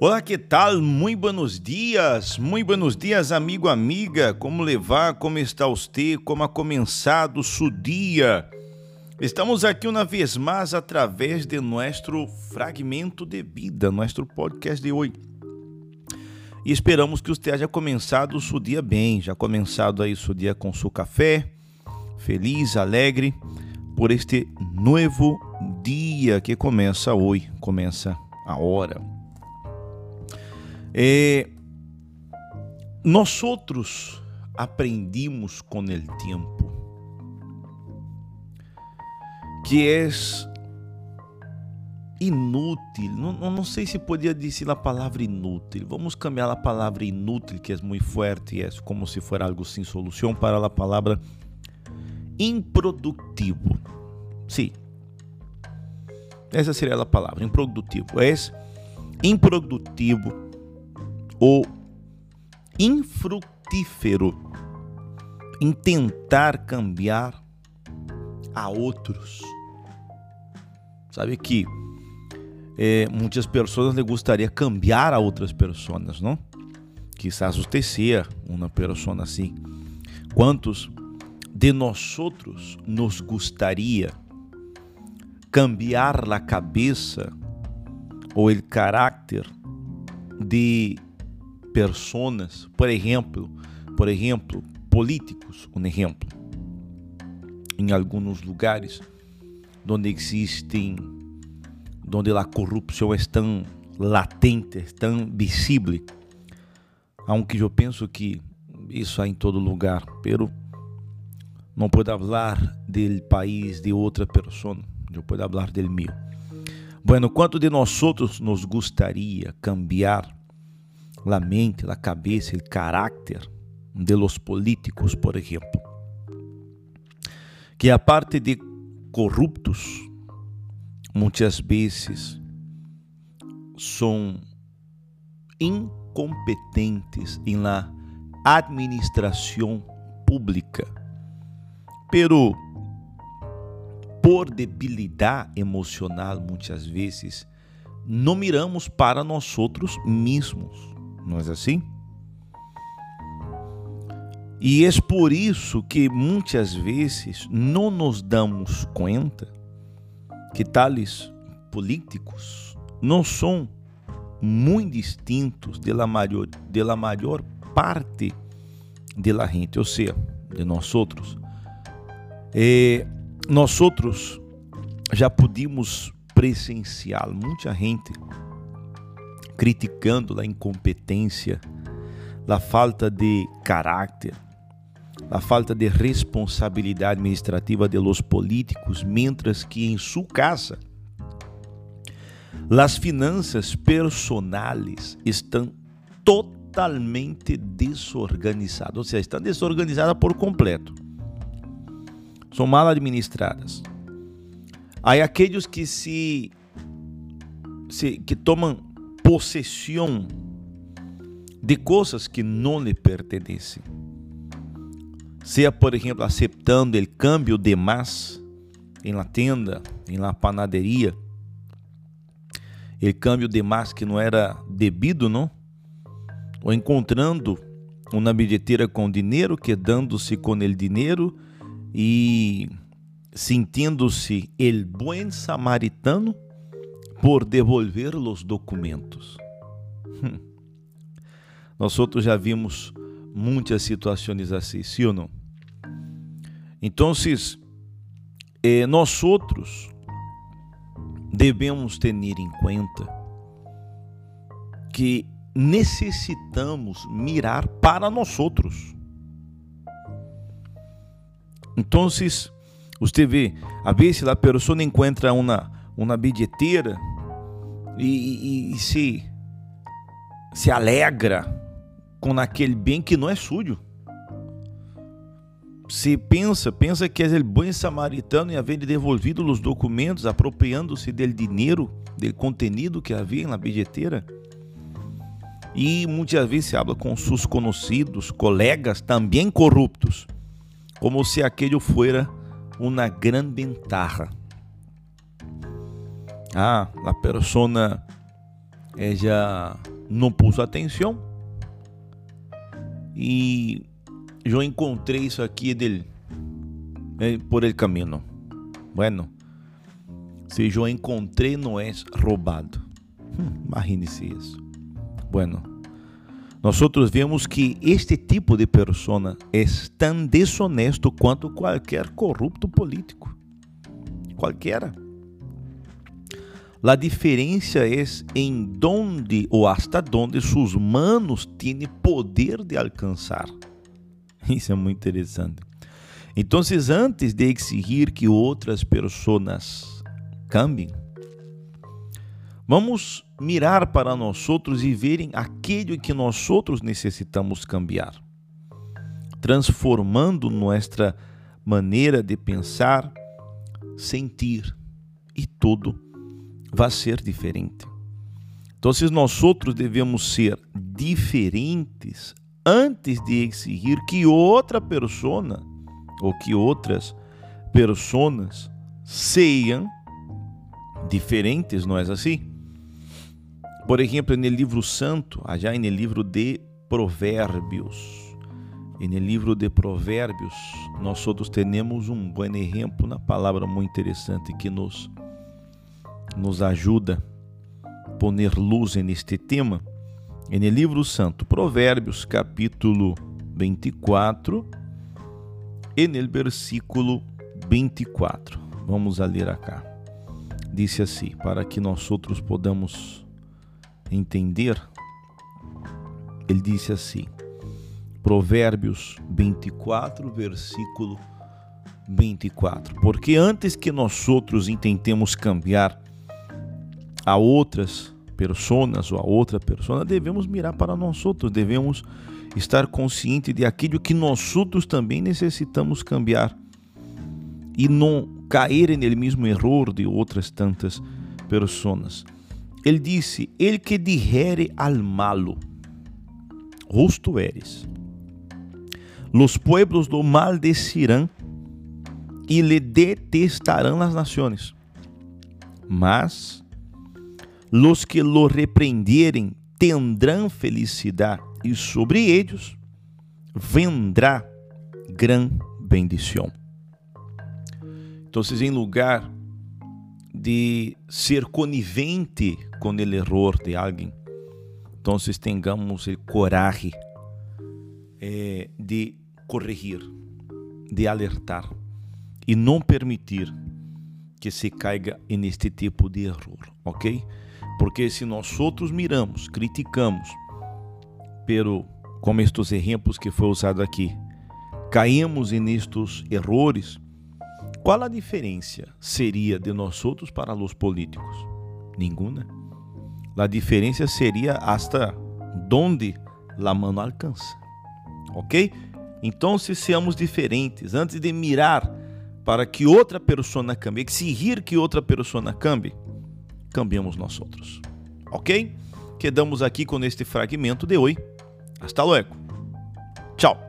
Olá, que tal? Muito buenos dias, muito buenos dias, amigo, amiga. Como levar? Como está você? Como ha começado seu dia? Estamos aqui uma vez mais através de nosso fragmento de vida, nosso podcast de hoje. E esperamos que você tenha começado seu dia bem, já começado aí seu dia com seu café, feliz, alegre, por este novo dia que começa hoje, começa a hora. É, nós outros aprendimos com o tempo que é inútil. Não, não sei se podia dizer a palavra inútil. Vamos cambiar a palavra inútil, que é muito forte, é como se fosse algo sem solução, para a palavra improdutivo. Sim. Essa seria a palavra, improdutivo. É improdutivo ou infrutífero em tentar cambiar a outros. Sabe que é, muitas pessoas lhe gostaria cambiar a outras pessoas, não? Quizás seja uma pessoa assim. Quantos de nós outros nos gostaria cambiar a cabeça ou o caráter de personas, por exemplo, por exemplo, políticos, um exemplo, em alguns lugares onde existem, onde a corrupção é tão latente, tão visível, aunque eu penso que isso há em todo lugar, pero não posso falar do país de outra pessoa, eu posso falar do meu. Bueno, quanto de nós outros nos gostaria cambiar la mente, la cabeça, el carácter de los políticos, por ejemplo, que aparte de corruptos, muitas vezes são incompetentes em la administração pública, pero por debilidade emocional muitas vezes não miramos para nós outros mesmos não é assim? E é por isso que muitas vezes não nos damos conta que tales políticos não são muito distintos da maior, de maior parte da gente, ou seja, de nós outros. E nós outros já podíamos presenciar muita gente criticando a incompetência, a falta de caráter, a falta de responsabilidade administrativa de los políticos, mientras que em sua casa as finanças personales estão totalmente desorganizadas, ou seja, estão desorganizadas por completo. São mal administradas. Há aqueles que se, se que tomam possessão de coisas que não lhe pertencem. Seja, por exemplo, aceitando o câmbio de mais em la tenda, em la panaderia, o câmbio de mais que não era devido, não? Ou encontrando uma bilheteira com dinheiro, quedando-se com o dinheiro e sentindo-se el buen samaritano por devolver os documentos. Nós outros já vimos muitas situações assim, sim ou não? Então, eh, nós outros devemos ter em conta que necessitamos mirar para nós outros. Então, você vê, a vezes a pessoa encontra uma uma bilheteira e, e, e se, se alegra com aquele bem que não é sujo. Se pensa, pensa que é o bom samaritano e haver devolvido os documentos, apropriando-se do dinheiro, do conteúdo que havia na bilheteira. E muitas vezes se habla com seus conhecidos, colegas também corruptos, como se aquele fuera uma grande ventaja. Ah, a persona ella não pôs atenção e eu encontrei isso aqui dele eh, por el caminho. Bueno, se eu encontrei não é roubado. Hum, Imagine-se isso. Bueno, nós vemos que este tipo de pessoa é tão desonesto quanto qualquer corrupto político. Qualquer. A diferença é em donde ou hasta donde suas manos têm poder de alcançar. Isso é muito interessante. Então, antes de exigir que outras pessoas cambiem, vamos mirar para nós outros e verem aquilo que nós outros necessitamos cambiar, transformando nossa maneira de pensar, sentir e tudo vai ser diferente. Então, nós outros devemos ser diferentes antes de exigir que outra pessoa ou que outras pessoas sejam diferentes, não é assim? Por exemplo, no livro santo, allá no livro de Provérbios, no livro de Provérbios, nós todos temos um bom exemplo, uma palavra muito interessante que nos nos ajuda a poner luz neste tema. É no livro santo, Provérbios, capítulo 24, e no versículo 24. Vamos a ler acá. Disse assim, para que nós outros podamos entender, ele disse assim, Provérbios 24, versículo 24. Porque antes que nós outros intentemos cambiar a outras pessoas ou a outra pessoa, devemos mirar para nós outros, devemos estar consciente de aquilo que nós outros também necessitamos cambiar e não cair no mesmo erro de outras tantas pessoas. Ele disse: Ele que digere al malo, justo eres. Los pueblos do maldecirão e lhe detestarão as nações. Mas Los que lo repreenderem tendrão felicidade, e sobre eles vendrá gran bendição. Então, em lugar de ser conivente com o erro de alguém, então tenhamos o coragem eh, de corrigir, de alertar e não permitir que se caiga neste tipo de erro, ok? Porque se nós outros miramos, criticamos, pero como estes exemplos que foi usado aqui, caímos nestes erros, qual a diferença seria de nós outros para os políticos? Nenhuma. A diferença seria hasta donde la mano alcança. Ok? Então, se seamos diferentes, antes de mirar para que outra pessoa cambie, exigir que outra pessoa cambie, cambiamos nós outros. Ok? Quedamos aqui com este fragmento de hoje. Hasta luego. Tchau.